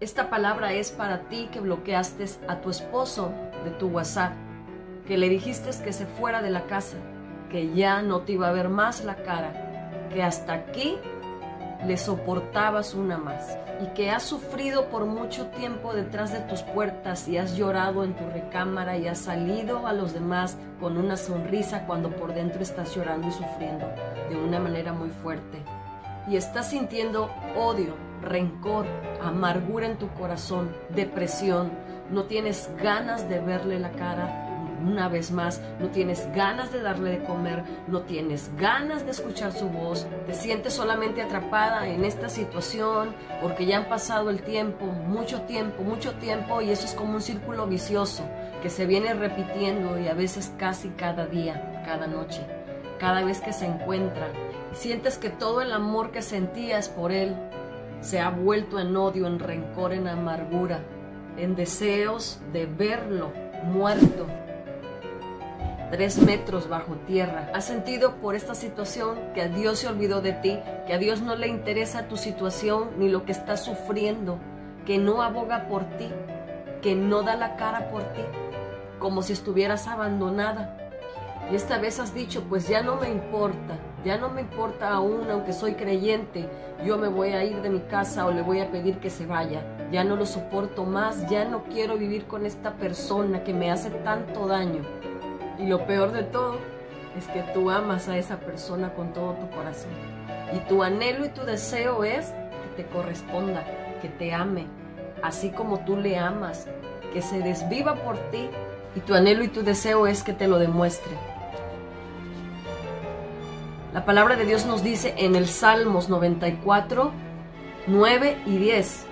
Esta palabra es para ti que bloqueaste a tu esposo de tu WhatsApp, que le dijiste que se fuera de la casa, que ya no te iba a ver más la cara, que hasta aquí le soportabas una más y que has sufrido por mucho tiempo detrás de tus puertas y has llorado en tu recámara y has salido a los demás con una sonrisa cuando por dentro estás llorando y sufriendo de una manera muy fuerte. Y estás sintiendo odio, rencor, amargura en tu corazón, depresión, no tienes ganas de verle la cara una vez más, no tienes ganas de darle de comer, no tienes ganas de escuchar su voz, te sientes solamente atrapada en esta situación porque ya han pasado el tiempo, mucho tiempo, mucho tiempo y eso es como un círculo vicioso que se viene repitiendo y a veces casi cada día, cada noche, cada vez que se encuentra. Sientes que todo el amor que sentías por él se ha vuelto en odio, en rencor, en amargura, en deseos de verlo muerto, tres metros bajo tierra. Has sentido por esta situación que a Dios se olvidó de ti, que a Dios no le interesa tu situación ni lo que estás sufriendo, que no aboga por ti, que no da la cara por ti, como si estuvieras abandonada. Y esta vez has dicho, pues ya no me importa, ya no me importa aún, aunque soy creyente, yo me voy a ir de mi casa o le voy a pedir que se vaya. Ya no lo soporto más, ya no quiero vivir con esta persona que me hace tanto daño. Y lo peor de todo es que tú amas a esa persona con todo tu corazón. Y tu anhelo y tu deseo es que te corresponda, que te ame, así como tú le amas, que se desviva por ti. Y tu anhelo y tu deseo es que te lo demuestre. La palabra de Dios nos dice en el Salmos 94, 9 y 10,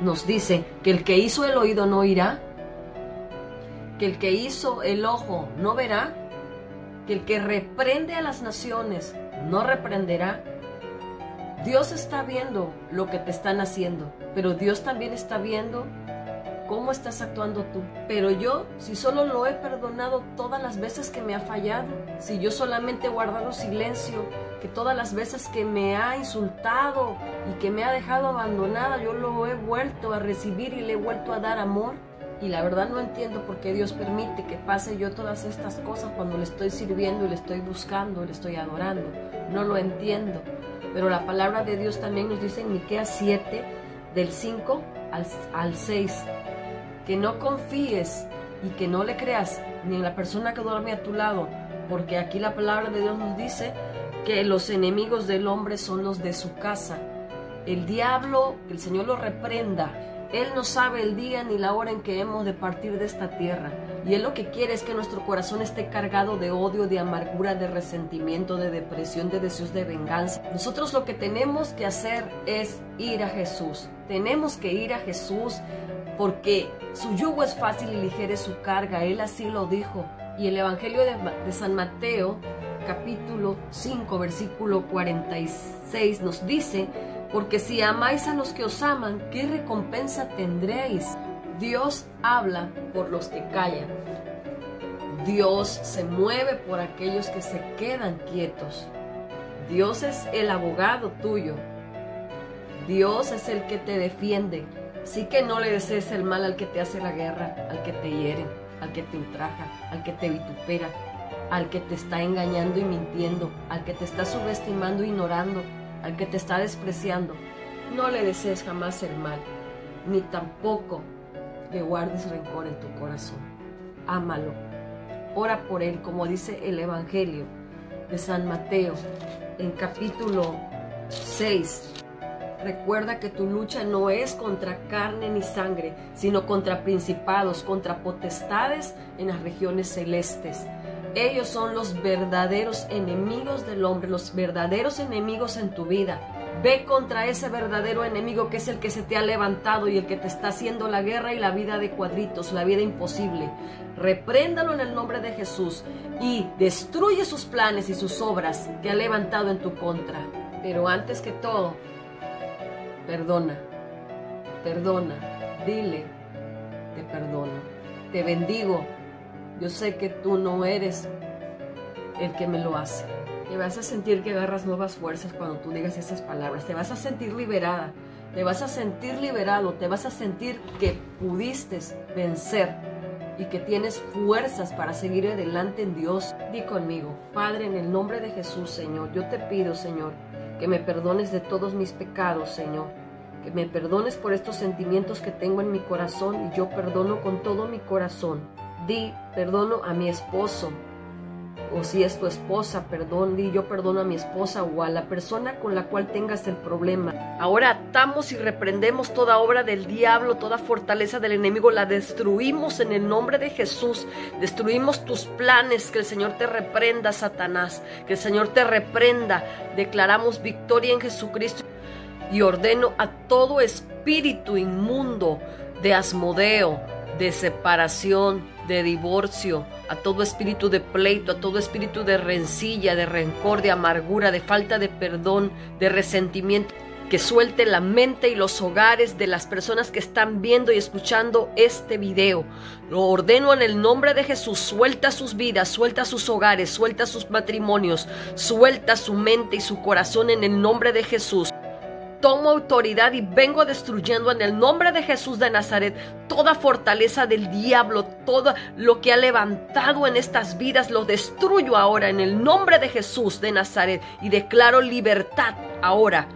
nos dice que el que hizo el oído no oirá, que el que hizo el ojo no verá, que el que reprende a las naciones no reprenderá. Dios está viendo lo que te están haciendo, pero Dios también está viendo cómo estás actuando tú. Pero yo, si solo lo he perdonado todas las veces que me ha fallado, si yo solamente he guardado silencio, que todas las veces que me ha insultado y que me ha dejado abandonada, yo lo he vuelto a recibir y le he vuelto a dar amor. Y la verdad no entiendo por qué Dios permite que pase yo todas estas cosas cuando le estoy sirviendo le estoy buscando, le estoy adorando. No lo entiendo. Pero la palabra de Dios también nos dice en Miqueas 7, del 5 al, al 6, que no confíes y que no le creas ni en la persona que duerme a tu lado, porque aquí la palabra de Dios nos dice que los enemigos del hombre son los de su casa. El diablo, que el Señor lo reprenda, él no sabe el día ni la hora en que hemos de partir de esta tierra. Y Él lo que quiere es que nuestro corazón esté cargado de odio, de amargura, de resentimiento, de depresión, de deseos de venganza. Nosotros lo que tenemos que hacer es ir a Jesús. Tenemos que ir a Jesús porque su yugo es fácil y ligera es su carga. Él así lo dijo. Y el Evangelio de, San Mateo, capítulo 5, versículo 46, nos dice porque si amáis a los que os aman, ¿qué recompensa tendréis? Dios habla por los que callan. Dios se mueve por aquellos que se quedan quietos. Dios es el abogado tuyo. Dios es el que te defiende. Sí que no le desees el mal al que te hace la guerra, al que te hiere, al que te ultraja, al que te vitupera, al que te está engañando y mintiendo, al que te está subestimando e ignorando, al que te está despreciando, no le desees jamás el mal, ni tampoco le guardes rencor en tu corazón. Ámalo. Ora por él, como dice el Evangelio de San Mateo en capítulo 6. Recuerda que tu lucha no es contra carne ni sangre, sino contra principados, contra potestades en las regiones celestes. Ellos son los verdaderos enemigos del hombre, los verdaderos enemigos en tu vida. Ve contra ese verdadero enemigo que es el que se te ha levantado y el que te está haciendo la guerra y la vida de cuadritos, la vida imposible. Repréndalo en el nombre de Jesús y destruye sus planes y sus obras que ha levantado en tu contra. Pero antes que todo, perdona, perdona, dile, te perdono, te bendigo yo sé que tú no eres el que me lo hace. Te vas a sentir que agarras nuevas fuerzas cuando tú digas esas palabras. Te vas a sentir liberada. te vas a sentir liberado, te vas a sentir que pudiste vencer y que tienes fuerzas para seguir adelante en Dios. Di conmigo, Padre, en el nombre de Jesús, Señor, yo te pido, Señor, que me perdones de todos mis pecados, Señor. Que me perdones por estos sentimientos que tengo en mi corazón y yo perdono con todo mi corazón. Di, perdono a mi esposo, o si es tu esposa, perdón, di yo perdono a mi esposa o a la persona con la cual tengas el problema. Ahora atamos y reprendemos toda obra del diablo, toda fortaleza del enemigo, la destruimos en el nombre de Jesús. Destruimos tus planes, que el Señor te reprenda, Satanás, que el Señor te reprenda. Declaramos victoria en Jesucristo y ordeno a todo espíritu inmundo de Asmodeo, de separación, de divorcio, a todo espíritu de pleito, a todo espíritu de rencilla, de rencor, de amargura, de falta de perdón, de resentimiento, que suelte la mente y los hogares de las personas que están viendo y escuchando este video. Lo ordeno en el nombre de Jesús, suelta sus vidas, suelta sus hogares, suelta sus matrimonios, suelta su mente y su corazón en el nombre de Jesús tomo autoridad y vengo destruyendo en el nombre de Jesús de Nazaret toda fortaleza del diablo, todo lo que ha levantado en estas vidas, lo destruyo ahora en el nombre de Jesús de Nazaret y declaro libertad ahora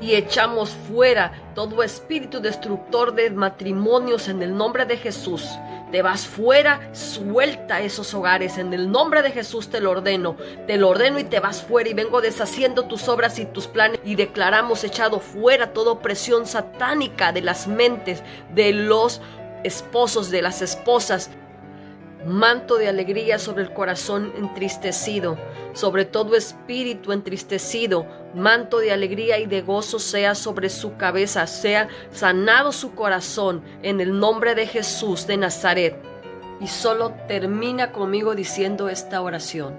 y echamos fuera todo espíritu destructor de matrimonios en el nombre de Jesús. Te vas fuera, suelta esos hogares. En el nombre de Jesús te lo ordeno. Te lo ordeno y te vas fuera y vengo deshaciendo tus obras y tus planes y declaramos echado fuera toda opresión satánica de las mentes de los esposos, de las esposas, manto de alegría sobre el corazón entristecido, sobre todo espíritu entristecido, manto de alegría y de gozo sea sobre su cabeza, sea sanado su corazón en el nombre de Jesús de Nazaret. Y solo termina conmigo diciendo esta oración.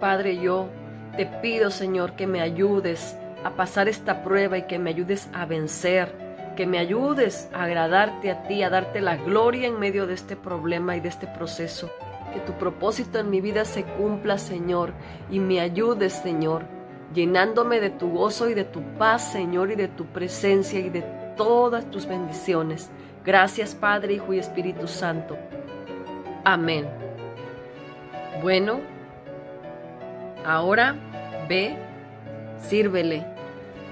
Padre, yo te pido, Señor, que me ayudes a pasar esta prueba y que me ayudes a vencer que me ayudes a agradarte a ti, a darte la gloria en medio de este problema y de este proceso. Que tu propósito en mi vida se cumpla, Señor, y me ayudes, Señor, llenándome de tu gozo y de tu paz, Señor, y de tu presencia y de todas tus bendiciones. Gracias, Padre, Hijo y Espíritu Santo. Amén. Bueno, ahora ve, sírvele,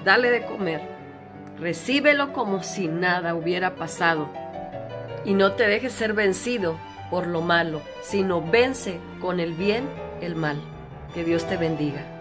dale de comer Recíbelo como si nada hubiera pasado. Y no te dejes ser vencido por lo malo, sino vence con el bien el mal. Que Dios te bendiga.